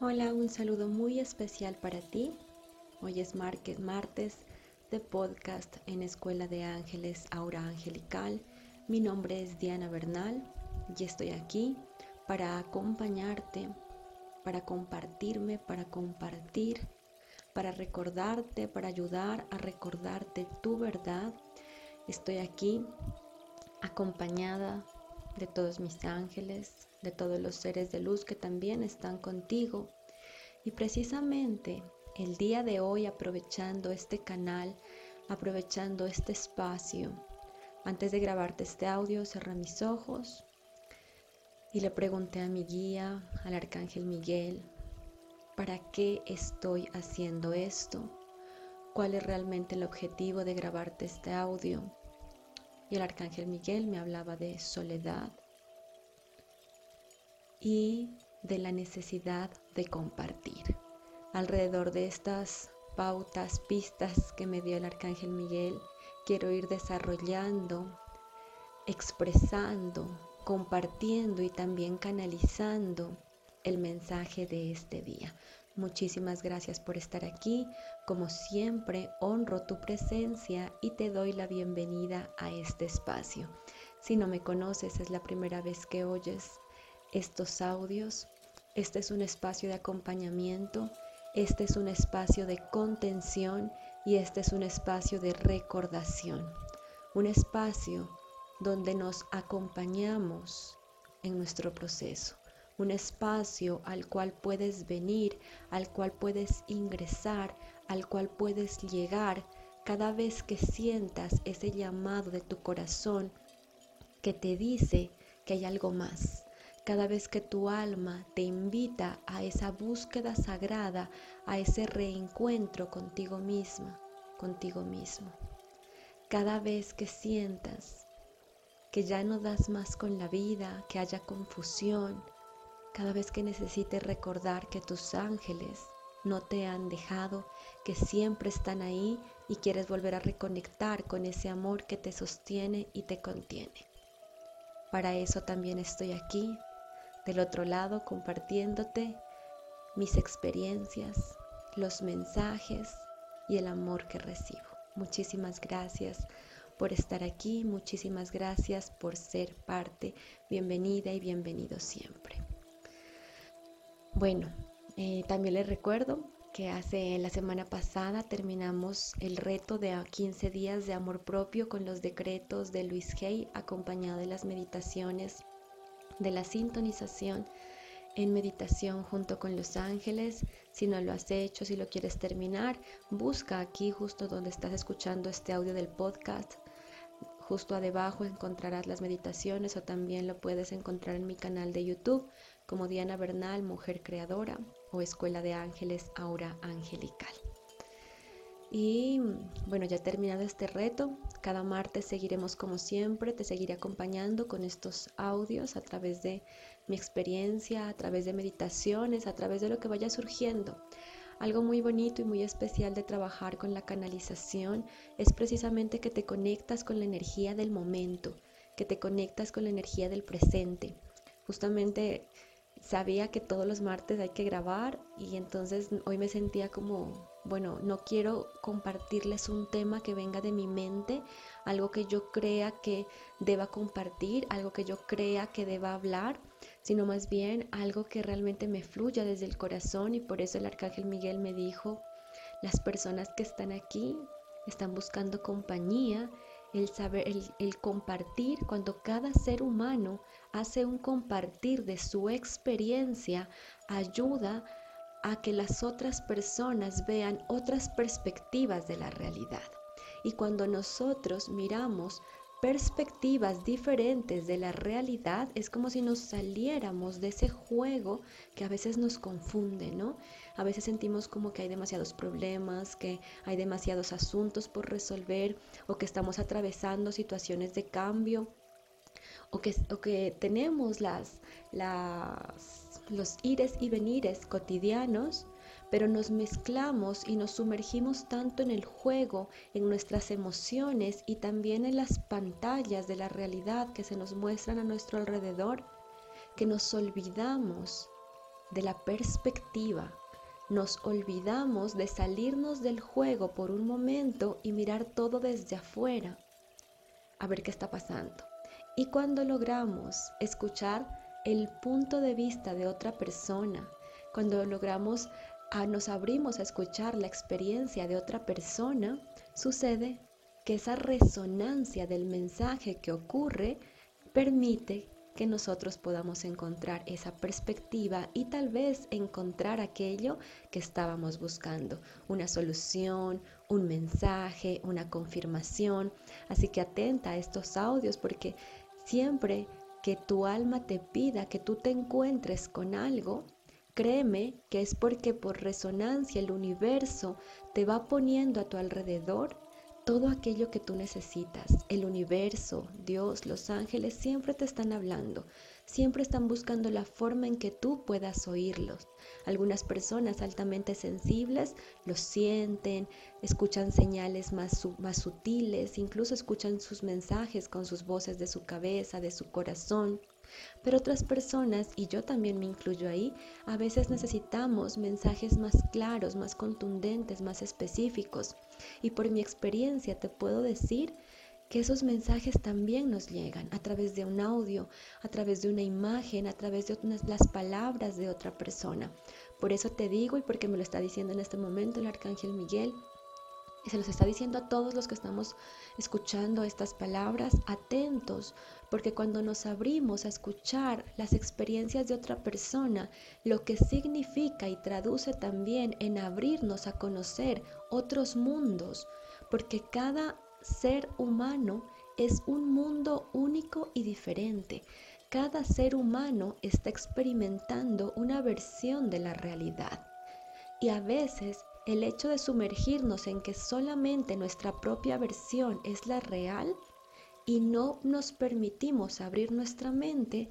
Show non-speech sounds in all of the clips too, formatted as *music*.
Hola, un saludo muy especial para ti. Hoy es martes de podcast en Escuela de Ángeles Aura Angelical. Mi nombre es Diana Bernal y estoy aquí para acompañarte, para compartirme, para compartir, para recordarte, para ayudar a recordarte tu verdad. Estoy aquí acompañada de todos mis ángeles, de todos los seres de luz que también están contigo. Y precisamente el día de hoy, aprovechando este canal, aprovechando este espacio, antes de grabarte este audio, cerré mis ojos y le pregunté a mi guía, al arcángel Miguel, ¿para qué estoy haciendo esto? ¿Cuál es realmente el objetivo de grabarte este audio? Y el arcángel Miguel me hablaba de soledad, y de la necesidad de compartir. Alrededor de estas pautas, pistas que me dio el Arcángel Miguel, quiero ir desarrollando, expresando, compartiendo y también canalizando el mensaje de este día. Muchísimas gracias por estar aquí. Como siempre, honro tu presencia y te doy la bienvenida a este espacio. Si no me conoces, es la primera vez que oyes estos audios. Este es un espacio de acompañamiento, este es un espacio de contención y este es un espacio de recordación. Un espacio donde nos acompañamos en nuestro proceso. Un espacio al cual puedes venir, al cual puedes ingresar, al cual puedes llegar cada vez que sientas ese llamado de tu corazón que te dice que hay algo más, cada vez que tu alma te invita a esa búsqueda sagrada, a ese reencuentro contigo misma, contigo mismo. Cada vez que sientas que ya no das más con la vida, que haya confusión, cada vez que necesites recordar que tus ángeles no te han dejado, que siempre están ahí y quieres volver a reconectar con ese amor que te sostiene y te contiene. Para eso también estoy aquí, del otro lado compartiéndote mis experiencias, los mensajes y el amor que recibo. Muchísimas gracias por estar aquí, muchísimas gracias por ser parte. Bienvenida y bienvenido siempre. Bueno, eh, también les recuerdo que hace la semana pasada terminamos el reto de 15 días de amor propio con los decretos de Luis Hay acompañado de las meditaciones de la sintonización en meditación junto con los ángeles. Si no lo has hecho, si lo quieres terminar, busca aquí justo donde estás escuchando este audio del podcast. Justo abajo encontrarás las meditaciones o también lo puedes encontrar en mi canal de YouTube como Diana Bernal, Mujer Creadora o Escuela de Ángeles Aura Angelical. Y bueno, ya terminado este reto, cada martes seguiremos como siempre, te seguiré acompañando con estos audios a través de mi experiencia, a través de meditaciones, a través de lo que vaya surgiendo. Algo muy bonito y muy especial de trabajar con la canalización es precisamente que te conectas con la energía del momento, que te conectas con la energía del presente. Justamente sabía que todos los martes hay que grabar y entonces hoy me sentía como bueno, no quiero compartirles un tema que venga de mi mente, algo que yo crea que deba compartir, algo que yo crea que deba hablar, sino más bien algo que realmente me fluya desde el corazón y por eso el arcángel Miguel me dijo, las personas que están aquí están buscando compañía, el saber, el, el compartir, cuando cada ser humano hace un compartir de su experiencia, ayuda a que las otras personas vean otras perspectivas de la realidad. Y cuando nosotros miramos perspectivas diferentes de la realidad, es como si nos saliéramos de ese juego que a veces nos confunde, ¿no? A veces sentimos como que hay demasiados problemas, que hay demasiados asuntos por resolver o que estamos atravesando situaciones de cambio o que, o que tenemos las, las los ires y venires cotidianos, pero nos mezclamos y nos sumergimos tanto en el juego, en nuestras emociones y también en las pantallas de la realidad que se nos muestran a nuestro alrededor, que nos olvidamos de la perspectiva, nos olvidamos de salirnos del juego por un momento y mirar todo desde afuera, a ver qué está pasando. Y cuando logramos escuchar el punto de vista de otra persona, cuando logramos, a, nos abrimos a escuchar la experiencia de otra persona, sucede que esa resonancia del mensaje que ocurre permite que nosotros podamos encontrar esa perspectiva y tal vez encontrar aquello que estábamos buscando, una solución, un mensaje, una confirmación. Así que atenta a estos audios porque siempre que tu alma te pida que tú te encuentres con algo, créeme que es porque por resonancia el universo te va poniendo a tu alrededor todo aquello que tú necesitas. El universo, Dios, los ángeles siempre te están hablando, siempre están buscando la forma en que tú puedas oírlos. Algunas personas altamente sensibles lo sienten, escuchan señales más, más sutiles, incluso escuchan sus mensajes con sus voces de su cabeza, de su corazón. Pero otras personas, y yo también me incluyo ahí, a veces necesitamos mensajes más claros, más contundentes, más específicos. Y por mi experiencia te puedo decir que esos mensajes también nos llegan a través de un audio, a través de una imagen, a través de las palabras de otra persona. Por eso te digo y porque me lo está diciendo en este momento el arcángel Miguel, y se los está diciendo a todos los que estamos escuchando estas palabras, atentos, porque cuando nos abrimos a escuchar las experiencias de otra persona, lo que significa y traduce también en abrirnos a conocer otros mundos, porque cada ser humano es un mundo único y diferente. Cada ser humano está experimentando una versión de la realidad. Y a veces el hecho de sumergirnos en que solamente nuestra propia versión es la real y no nos permitimos abrir nuestra mente,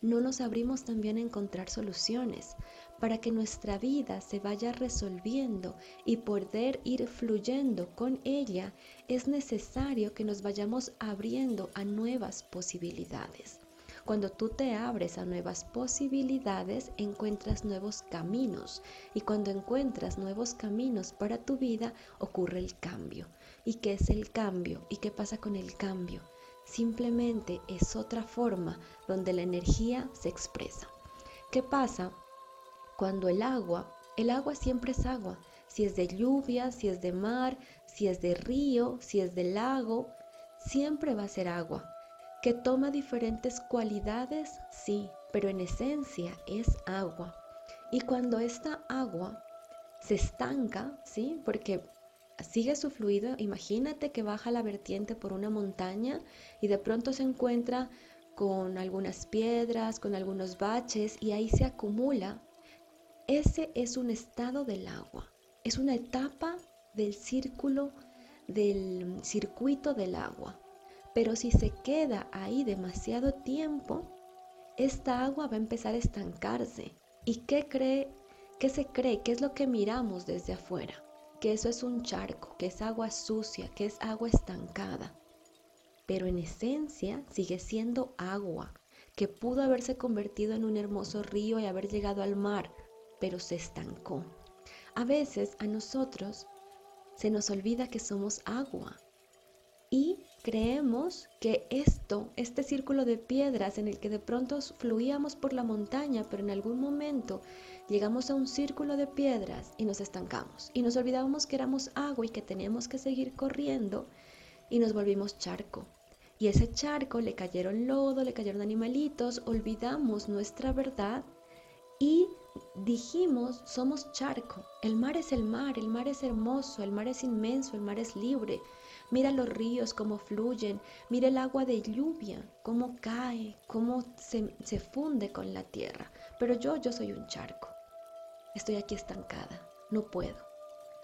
no nos abrimos también a encontrar soluciones para que nuestra vida se vaya resolviendo y poder ir fluyendo con ella, es necesario que nos vayamos abriendo a nuevas posibilidades. Cuando tú te abres a nuevas posibilidades, encuentras nuevos caminos. Y cuando encuentras nuevos caminos para tu vida, ocurre el cambio. ¿Y qué es el cambio? ¿Y qué pasa con el cambio? Simplemente es otra forma donde la energía se expresa. ¿Qué pasa cuando el agua, el agua siempre es agua, si es de lluvia, si es de mar, si es de río, si es de lago, siempre va a ser agua que toma diferentes cualidades, sí, pero en esencia es agua. Y cuando esta agua se estanca, ¿sí? Porque sigue su fluido, imagínate que baja la vertiente por una montaña y de pronto se encuentra con algunas piedras, con algunos baches y ahí se acumula. Ese es un estado del agua, es una etapa del círculo, del circuito del agua. Pero si se queda ahí demasiado tiempo, esta agua va a empezar a estancarse. ¿Y qué cree? ¿Qué se cree? ¿Qué es lo que miramos desde afuera? Que eso es un charco, que es agua sucia, que es agua estancada. Pero en esencia sigue siendo agua, que pudo haberse convertido en un hermoso río y haber llegado al mar, pero se estancó. A veces a nosotros se nos olvida que somos agua y creemos que esto, este círculo de piedras en el que de pronto fluíamos por la montaña, pero en algún momento llegamos a un círculo de piedras y nos estancamos y nos olvidábamos que éramos agua y que teníamos que seguir corriendo y nos volvimos charco. Y ese charco le cayeron lodo, le cayeron animalitos, olvidamos nuestra verdad y dijimos, somos charco. El mar es el mar, el mar es hermoso, el mar es inmenso, el mar es libre. Mira los ríos cómo fluyen, mira el agua de lluvia, cómo cae, cómo se, se funde con la tierra. Pero yo, yo soy un charco. Estoy aquí estancada, no puedo.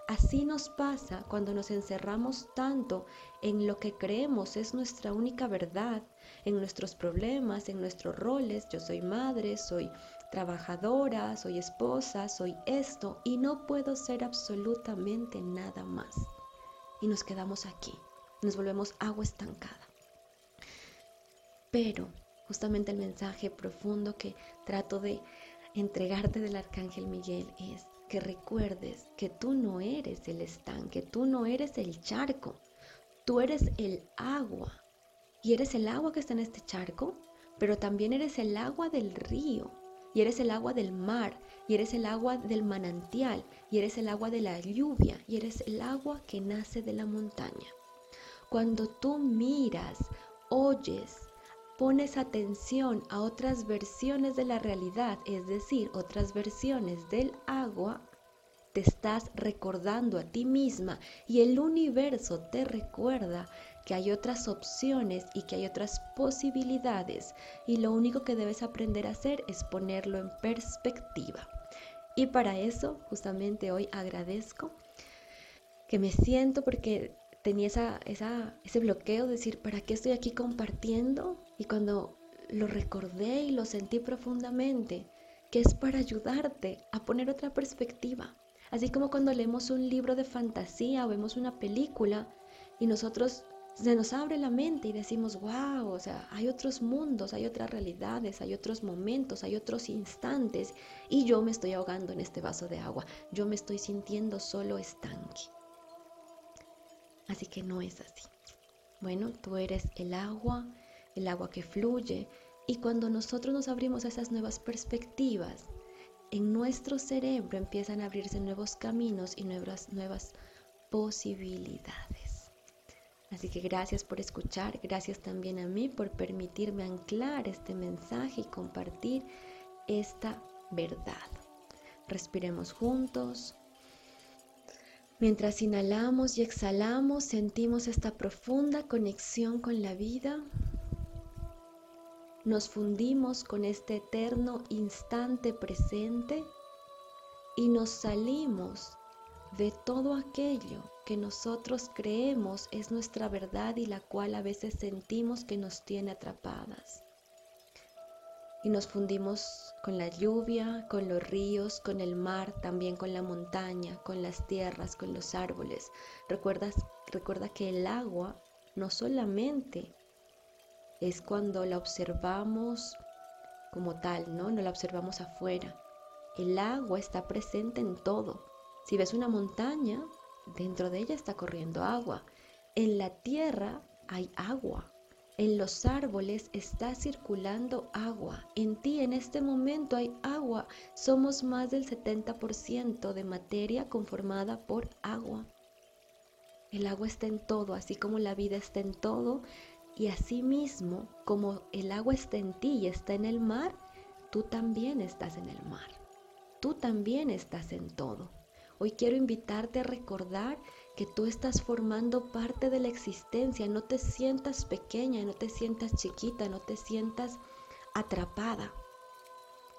Así nos pasa cuando nos encerramos tanto en lo que creemos es nuestra única verdad, en nuestros problemas, en nuestros roles. Yo soy madre, soy trabajadora, soy esposa, soy esto y no puedo ser absolutamente nada más y nos quedamos aquí, nos volvemos agua estancada. Pero justamente el mensaje profundo que trato de entregarte del Arcángel Miguel es que recuerdes que tú no eres el estanque, tú no eres el charco, tú eres el agua. Y eres el agua que está en este charco, pero también eres el agua del río, y eres el agua del mar, y eres el agua del manantial, y eres el agua de la lluvia, y eres el agua que nace de la montaña. Cuando tú miras, oyes, pones atención a otras versiones de la realidad, es decir, otras versiones del agua, te estás recordando a ti misma y el universo te recuerda que hay otras opciones y que hay otras posibilidades y lo único que debes aprender a hacer es ponerlo en perspectiva. Y para eso justamente hoy agradezco que me siento porque tenía esa, ese bloqueo de decir, ¿para qué estoy aquí compartiendo? Y cuando lo recordé y lo sentí profundamente, que es para ayudarte a poner otra perspectiva. Así como cuando leemos un libro de fantasía o vemos una película y nosotros se nos abre la mente y decimos, wow, o sea, hay otros mundos, hay otras realidades, hay otros momentos, hay otros instantes y yo me estoy ahogando en este vaso de agua, yo me estoy sintiendo solo estanque. Así que no es así. Bueno, tú eres el agua, el agua que fluye, y cuando nosotros nos abrimos a esas nuevas perspectivas, en nuestro cerebro empiezan a abrirse nuevos caminos y nuevas, nuevas posibilidades. Así que gracias por escuchar, gracias también a mí por permitirme anclar este mensaje y compartir esta verdad. Respiremos juntos. Mientras inhalamos y exhalamos, sentimos esta profunda conexión con la vida. Nos fundimos con este eterno instante presente y nos salimos de todo aquello que nosotros creemos es nuestra verdad y la cual a veces sentimos que nos tiene atrapadas y nos fundimos con la lluvia, con los ríos, con el mar, también con la montaña, con las tierras, con los árboles. Recuerdas, recuerda que el agua no solamente es cuando la observamos como tal, ¿no? No la observamos afuera. El agua está presente en todo. Si ves una montaña, dentro de ella está corriendo agua. En la tierra hay agua. En los árboles está circulando agua. En ti en este momento hay agua. Somos más del 70% de materia conformada por agua. El agua está en todo, así como la vida está en todo. Y así mismo, como el agua está en ti y está en el mar, tú también estás en el mar. Tú también estás en todo. Hoy quiero invitarte a recordar que tú estás formando parte de la existencia. No te sientas pequeña, no te sientas chiquita, no te sientas atrapada.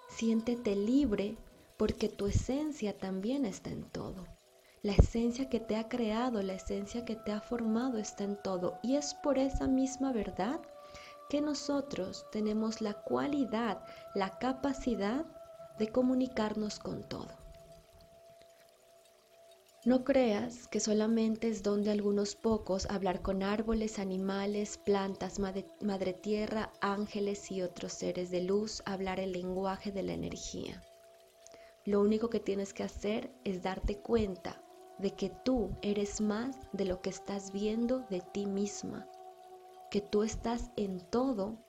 Siéntete libre porque tu esencia también está en todo. La esencia que te ha creado, la esencia que te ha formado está en todo. Y es por esa misma verdad que nosotros tenemos la cualidad, la capacidad de comunicarnos con todo. No creas que solamente es donde algunos pocos hablar con árboles, animales, plantas, madre, tierra, ángeles y otros seres de luz, hablar el lenguaje de la energía. Lo único que tienes que hacer es darte cuenta de que tú eres más de lo que estás viendo de ti misma, que tú estás en todo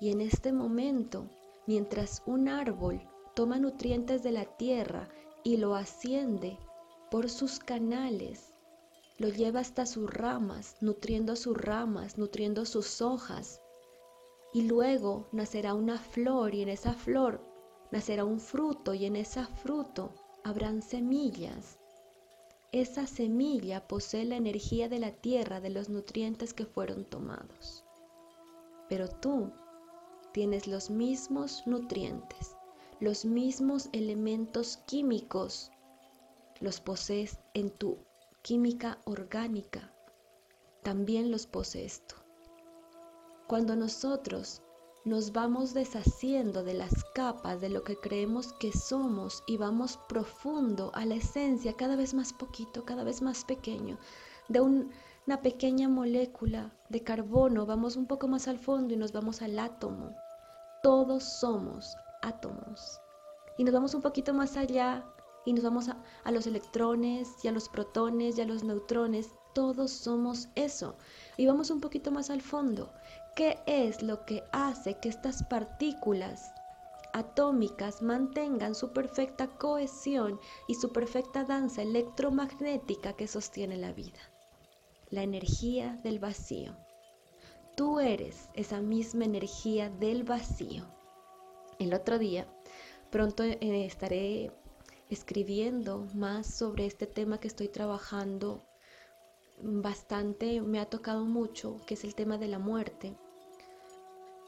y en este momento, mientras un árbol toma nutrientes de la tierra y lo asciende por sus canales, lo lleva hasta sus ramas, nutriendo sus ramas, nutriendo sus hojas. Y luego nacerá una flor y en esa flor nacerá un fruto y en ese fruto habrán semillas. Esa semilla posee la energía de la tierra, de los nutrientes que fueron tomados. Pero tú tienes los mismos nutrientes, los mismos elementos químicos los posees en tu química orgánica, también los posees tú. Cuando nosotros nos vamos deshaciendo de las capas de lo que creemos que somos y vamos profundo a la esencia, cada vez más poquito, cada vez más pequeño, de una pequeña molécula de carbono, vamos un poco más al fondo y nos vamos al átomo. Todos somos átomos. Y nos vamos un poquito más allá y nos vamos a, a, los electrones y a los protones y a los neutrones. Todos somos eso. Y vamos un poquito más al fondo. ¿Qué es lo que hace que estas partículas atómicas mantengan su perfecta cohesión y su perfecta danza electromagnética que sostiene la vida? La energía del vacío. Tú eres esa misma energía del vacío. El otro día, pronto eh, estaré escribiendo más sobre este tema que estoy trabajando bastante, me ha tocado mucho, que es el tema de la muerte.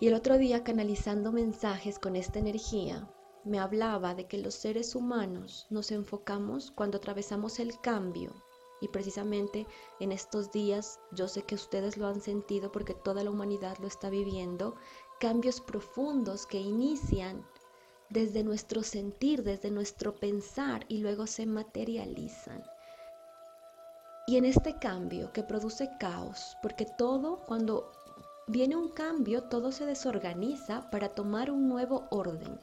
Y el otro día, canalizando mensajes con esta energía, me hablaba de que los seres humanos nos enfocamos cuando atravesamos el cambio. Y precisamente en estos días, yo sé que ustedes lo han sentido porque toda la humanidad lo está viviendo, cambios profundos que inician desde nuestro sentir, desde nuestro pensar y luego se materializan. Y en este cambio que produce caos, porque todo cuando viene un cambio, todo se desorganiza para tomar un nuevo orden.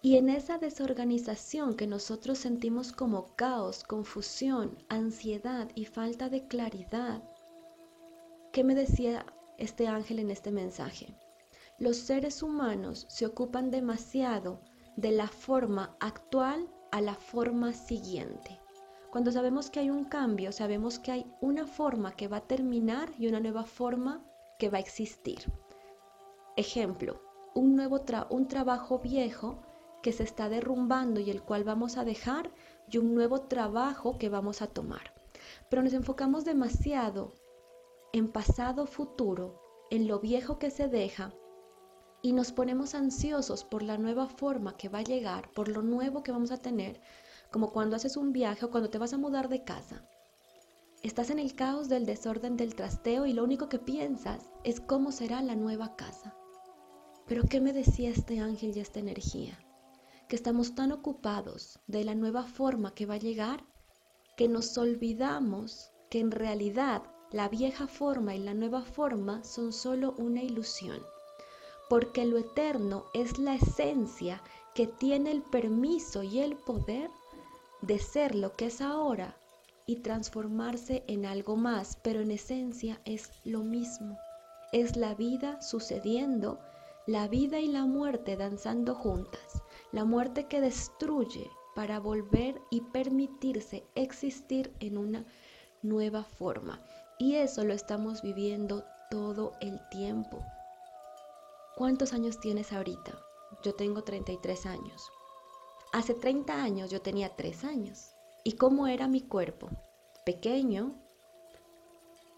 Y en esa desorganización que nosotros sentimos como caos, confusión, ansiedad y falta de claridad, ¿qué me decía este ángel en este mensaje? Los seres humanos se ocupan demasiado de la forma actual a la forma siguiente. Cuando sabemos que hay un cambio, sabemos que hay una forma que va a terminar y una nueva forma que va a existir. Ejemplo, un nuevo un trabajo viejo que se está derrumbando y el cual vamos a dejar y un nuevo trabajo que vamos a tomar. Pero nos enfocamos demasiado en pasado, futuro, en lo viejo que se deja y nos ponemos ansiosos por la nueva forma que va a llegar, por lo nuevo que vamos a tener, como cuando haces un viaje o cuando te vas a mudar de casa. Estás en el caos del desorden del trasteo y lo único que piensas es cómo será la nueva casa. Pero ¿qué me decía este ángel y esta energía? Que estamos tan ocupados de la nueva forma que va a llegar que nos olvidamos que en realidad la vieja forma y la nueva forma son solo una ilusión, porque lo eterno es la esencia que tiene el permiso y el poder de ser lo que es ahora y transformarse en algo más, pero en esencia es lo mismo. Es la vida sucediendo, la vida y la muerte danzando juntas, la muerte que destruye para volver y permitirse existir en una nueva forma. Y eso lo estamos viviendo todo el tiempo. ¿Cuántos años tienes ahorita? Yo tengo 33 años. Hace 30 años yo tenía 3 años. ¿Y cómo era mi cuerpo? Pequeño,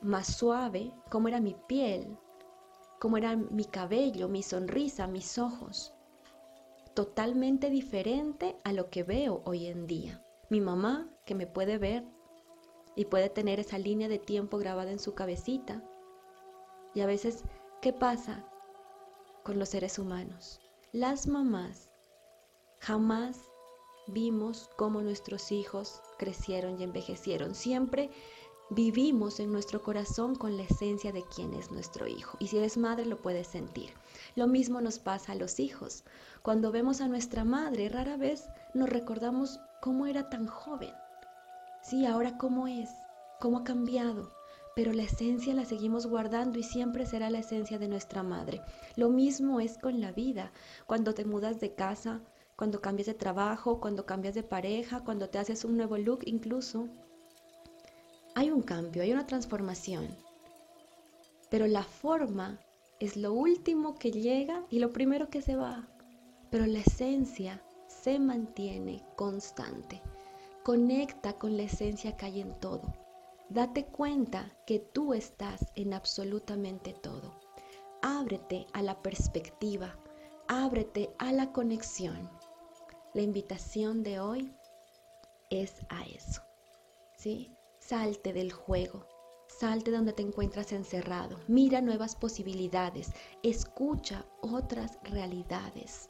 más suave, cómo era mi piel, cómo era mi cabello, mi sonrisa, mis ojos. Totalmente diferente a lo que veo hoy en día. Mi mamá, que me puede ver y puede tener esa línea de tiempo grabada en su cabecita. Y a veces, ¿qué pasa con los seres humanos? Las mamás Jamás vimos cómo nuestros hijos crecieron y envejecieron. Siempre vivimos en nuestro corazón con la esencia de quién es nuestro hijo. Y si eres madre lo puedes sentir. Lo mismo nos pasa a los hijos. Cuando vemos a nuestra madre, rara vez nos recordamos cómo era tan joven. Sí, ahora cómo es, cómo ha cambiado. Pero la esencia la seguimos guardando y siempre será la esencia de nuestra madre. Lo mismo es con la vida. Cuando te mudas de casa, cuando cambias de trabajo, cuando cambias de pareja, cuando te haces un nuevo look incluso. Hay un cambio, hay una transformación. Pero la forma es lo último que llega y lo primero que se va. Pero la esencia se mantiene constante. Conecta con la esencia que hay en todo. Date cuenta que tú estás en absolutamente todo. Ábrete a la perspectiva, ábrete a la conexión. La invitación de hoy es a eso. ¿Sí? Salte del juego. Salte donde te encuentras encerrado. Mira nuevas posibilidades. Escucha otras realidades.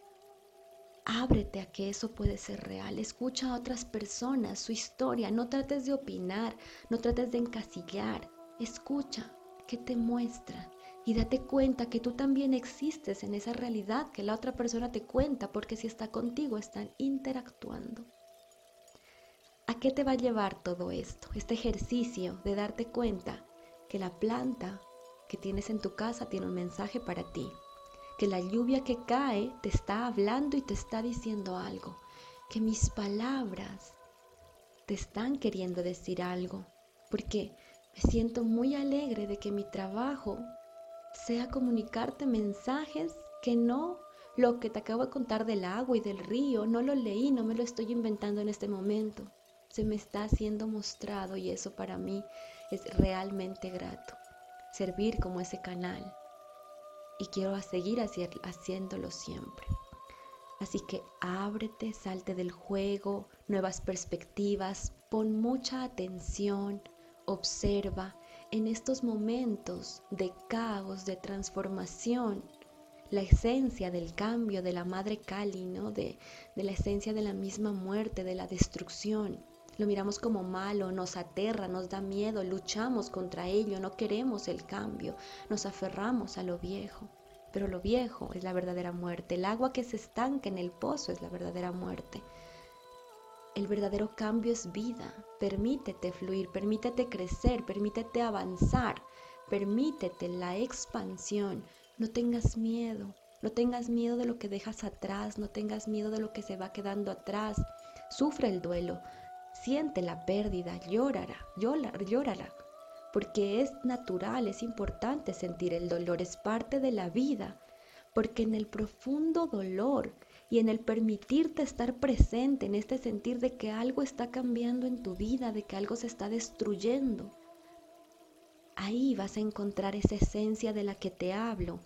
Ábrete a que eso puede ser real. Escucha a otras personas, su historia. No trates de opinar, no trates de encasillar. Escucha qué te muestran, y date cuenta que tú también existes en esa realidad que la otra persona te cuenta, porque si está contigo están interactuando. ¿A qué te va a llevar todo esto? Este ejercicio de darte cuenta que la planta que tienes en tu casa tiene un mensaje para ti, que la lluvia que cae te está hablando y te está diciendo algo, que mis palabras te están queriendo decir algo, porque me siento muy alegre de que mi trabajo sea comunicarte mensajes que no lo que te acabo de contar del agua y del río, no lo leí, no me lo estoy inventando en este momento. Se me está siendo mostrado y eso para mí es realmente grato. Servir como ese canal. Y quiero seguir haciéndolo siempre. Así que ábrete, salte del juego, nuevas perspectivas, pon mucha atención, observa en estos momentos de caos, de transformación, la esencia del cambio de la madre Kali, ¿no? de, de la esencia de la misma muerte, de la destrucción. Lo miramos como malo, nos aterra, nos da miedo, luchamos contra ello, no queremos el cambio, nos aferramos a lo viejo. Pero lo viejo es la verdadera muerte, el agua que se estanca en el pozo es la verdadera muerte. El verdadero cambio es vida. Permítete fluir, permítete crecer, permítete avanzar, permítete la expansión. No tengas miedo, no tengas miedo de lo que dejas atrás, no tengas miedo de lo que se va quedando atrás. Sufre el duelo, siente la pérdida, llórala, llórala, porque es natural, es importante sentir el dolor, es parte de la vida, porque en el profundo dolor y en el permitirte estar presente, en este sentir de que algo está cambiando en tu vida, de que algo se está destruyendo. Ahí vas a encontrar esa esencia de la que te hablo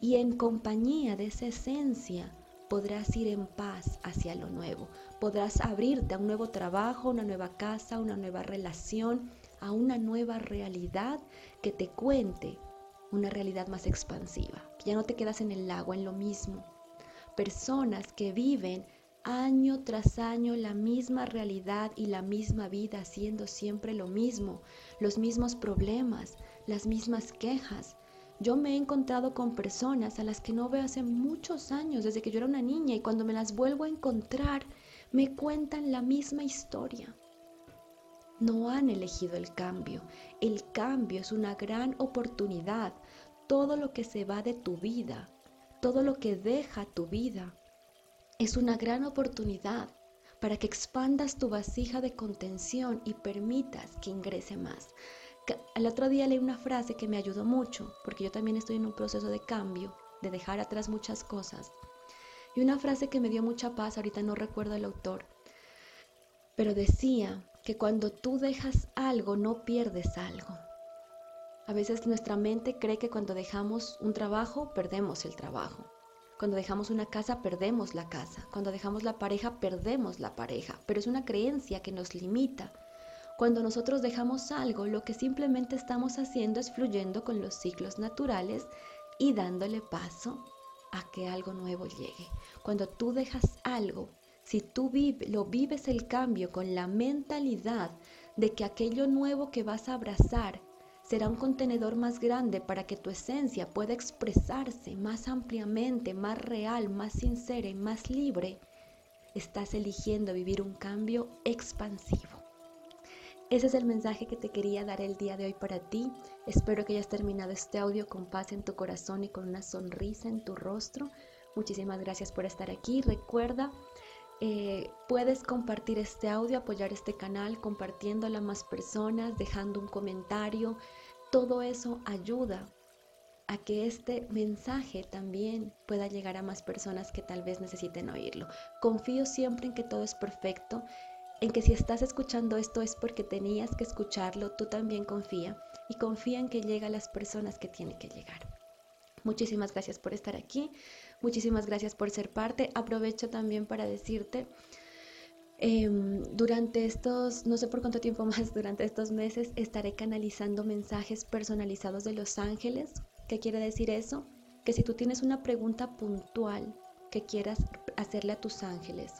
y en compañía de esa esencia podrás ir en paz hacia lo nuevo. Podrás abrirte a un nuevo trabajo, una nueva casa, una nueva relación, a una nueva realidad que te cuente una realidad más expansiva, que ya no te quedas en el lago, en lo mismo, personas que viven año tras año la misma realidad y la misma vida, haciendo siempre lo mismo, los mismos problemas, las mismas quejas. Yo me he encontrado con personas a las que no veo hace muchos años, desde que yo era una niña, y cuando me las vuelvo a encontrar, me cuentan la misma historia. No han elegido el cambio. El cambio es una gran oportunidad. Todo lo que se va de tu vida todo lo que deja tu vida es una gran oportunidad para que expandas tu vasija de contención y permitas que ingrese más. El otro día leí una frase que me ayudó mucho, porque yo también estoy en un proceso de cambio, de dejar atrás muchas cosas. Y una frase que me dio mucha paz, ahorita no recuerdo el autor, pero decía que cuando tú dejas algo no pierdes algo. A veces nuestra mente cree que cuando dejamos un trabajo, perdemos el trabajo. Cuando dejamos una casa, perdemos la casa. Cuando dejamos la pareja, perdemos la pareja. Pero es una creencia que nos limita. Cuando nosotros dejamos algo, lo que simplemente estamos haciendo es fluyendo con los ciclos naturales y dándole paso a que algo nuevo llegue. Cuando tú dejas algo, si tú lo vives el cambio con la mentalidad de que aquello nuevo que vas a abrazar será un contenedor más grande para que tu esencia pueda expresarse más ampliamente, más real, más sincera y más libre. Estás eligiendo vivir un cambio expansivo. Ese es el mensaje que te quería dar el día de hoy para ti. Espero que hayas terminado este audio con paz en tu corazón y con una sonrisa en tu rostro. Muchísimas gracias por estar aquí. Recuerda eh, puedes compartir este audio, apoyar este canal, compartiéndolo a más personas, dejando un comentario. Todo eso ayuda a que este mensaje también pueda llegar a más personas que tal vez necesiten oírlo. Confío siempre en que todo es perfecto, en que si estás escuchando esto es porque tenías que escucharlo, tú también confía y confía en que llega a las personas que tiene que llegar. Muchísimas gracias por estar aquí. Muchísimas gracias por ser parte. Aprovecho también para decirte, em, durante estos, no sé por cuánto tiempo *laughs* más, durante estos meses estaré canalizando mensajes personalizados de los ángeles. ¿Qué quiere decir eso? Que si tú tienes una pregunta puntual que quieras hacerle a tus ángeles,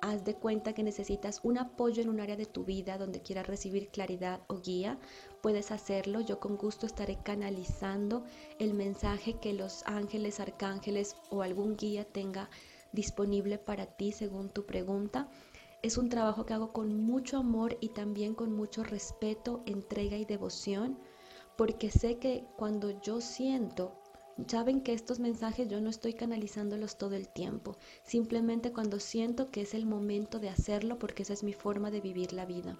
haz de cuenta que necesitas un apoyo en un área de tu vida donde quieras recibir claridad o guía, puedes hacerlo. Yo con gusto estaré canalizando el mensaje que los ángeles, arcángeles o algún guía tenga disponible para ti según tu pregunta. Es un trabajo que hago con mucho amor y también con mucho respeto, entrega y devoción, porque sé que cuando yo siento Saben que estos mensajes yo no estoy canalizándolos todo el tiempo, simplemente cuando siento que es el momento de hacerlo porque esa es mi forma de vivir la vida.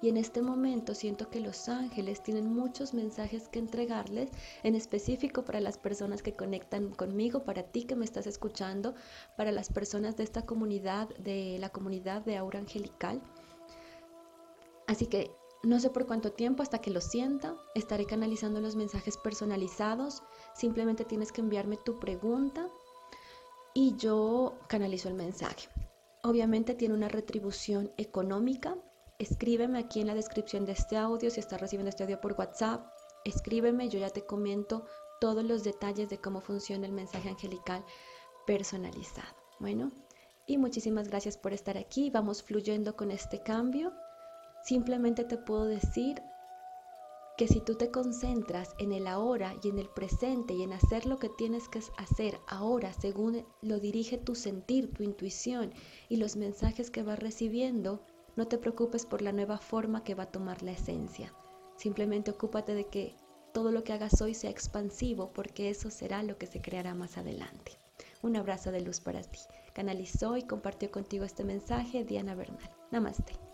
Y en este momento siento que los ángeles tienen muchos mensajes que entregarles, en específico para las personas que conectan conmigo, para ti que me estás escuchando, para las personas de esta comunidad, de la comunidad de Aura Angelical. Así que no sé por cuánto tiempo, hasta que lo sienta, estaré canalizando los mensajes personalizados. Simplemente tienes que enviarme tu pregunta y yo canalizo el mensaje. Obviamente tiene una retribución económica. Escríbeme aquí en la descripción de este audio si estás recibiendo este audio por WhatsApp. Escríbeme, yo ya te comento todos los detalles de cómo funciona el mensaje angelical personalizado. Bueno, y muchísimas gracias por estar aquí. Vamos fluyendo con este cambio. Simplemente te puedo decir que si tú te concentras en el ahora y en el presente y en hacer lo que tienes que hacer ahora según lo dirige tu sentir, tu intuición y los mensajes que vas recibiendo, no te preocupes por la nueva forma que va a tomar la esencia. Simplemente ocúpate de que todo lo que hagas hoy sea expansivo porque eso será lo que se creará más adelante. Un abrazo de luz para ti. Canalizó y compartió contigo este mensaje Diana Bernal. Namaste.